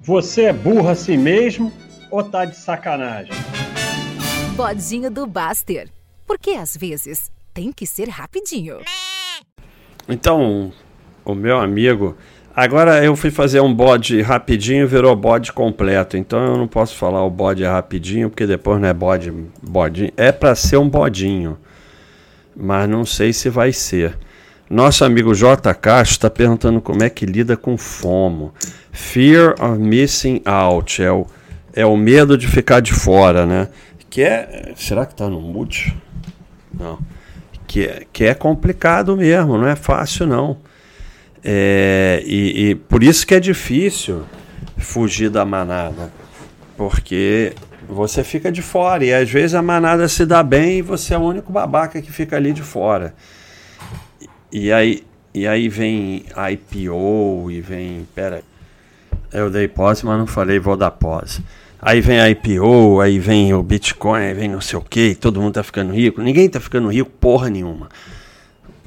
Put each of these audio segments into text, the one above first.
Você é burro assim mesmo ou tá de sacanagem? Bodinho do Baster. Porque às vezes tem que ser rapidinho. Então, o meu amigo. Agora eu fui fazer um bode rapidinho e virou bode completo. Então eu não posso falar o bode é rapidinho, porque depois não é bode. bodinho. É para ser um bodinho. Mas não sei se vai ser. Nosso amigo J. Castro está perguntando como é que lida com FOMO. Fear of Missing Out. É o, é o medo de ficar de fora, né? Que é. Será que está no mute? Não. Que é, que é complicado mesmo, não é fácil não. É, e, e por isso que é difícil fugir da manada. Porque você fica de fora e às vezes a manada se dá bem e você é o único babaca que fica ali de fora. E aí, e aí vem IPO e vem. Pera. Eu dei pause, mas não falei, vou dar pause. Aí vem a IPO, aí vem o Bitcoin, aí vem não sei o que, todo mundo tá ficando rico. Ninguém tá ficando rico porra nenhuma.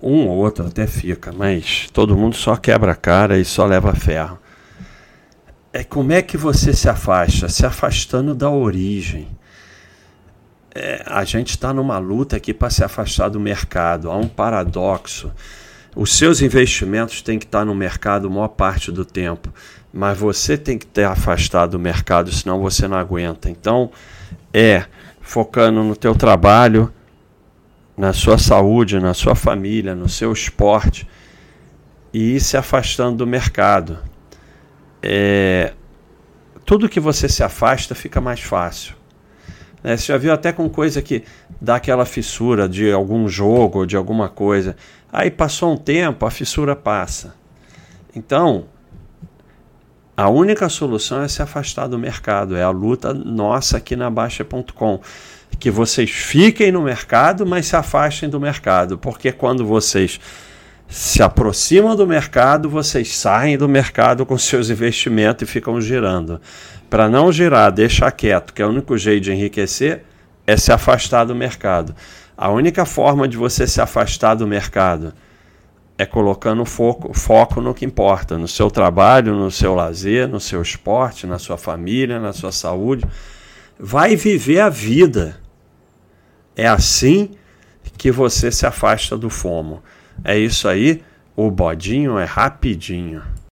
Um ou outro até fica, mas todo mundo só quebra a cara e só leva ferro. É como é que você se afasta? Se afastando da origem. É, a gente está numa luta aqui para se afastar do mercado. Há um paradoxo. Os seus investimentos têm que estar no mercado a maior parte do tempo, mas você tem que ter afastado do mercado, senão você não aguenta. Então, é focando no teu trabalho, na sua saúde, na sua família, no seu esporte e se afastando do mercado. É, tudo que você se afasta fica mais fácil. Né? Você já viu até com coisa que dá aquela fissura de algum jogo ou de alguma coisa. Aí passou um tempo, a fissura passa. Então, a única solução é se afastar do mercado. É a luta nossa aqui na Baixa.com. Que vocês fiquem no mercado, mas se afastem do mercado. Porque quando vocês se aproximam do mercado, vocês saem do mercado com seus investimentos e ficam girando. Para não girar, deixar quieto, que é o único jeito de enriquecer, é se afastar do mercado. A única forma de você se afastar do mercado é colocando foco, foco no que importa, no seu trabalho, no seu lazer, no seu esporte, na sua família, na sua saúde. Vai viver a vida. É assim que você se afasta do fomo. É isso aí, o bodinho é rapidinho.